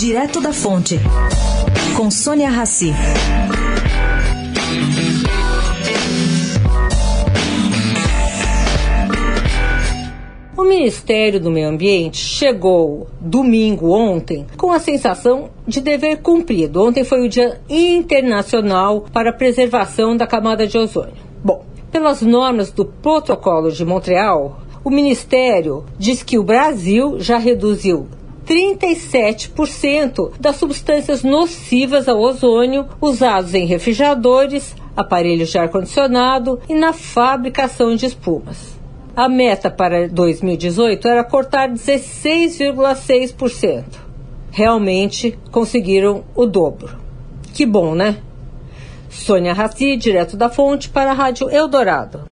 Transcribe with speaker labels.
Speaker 1: Direto da Fonte, com Sônia Rassi.
Speaker 2: O Ministério do Meio Ambiente chegou domingo ontem com a sensação de dever cumprido. Ontem foi o Dia Internacional para a Preservação da Camada de Ozônio. Bom, pelas normas do Protocolo de Montreal, o Ministério diz que o Brasil já reduziu 37% das substâncias nocivas ao ozônio usados em refrigeradores, aparelhos de ar-condicionado e na fabricação de espumas. A meta para 2018 era cortar 16,6%. Realmente conseguiram o dobro. Que bom, né? Sônia Raci, direto da fonte, para a Rádio Eldorado.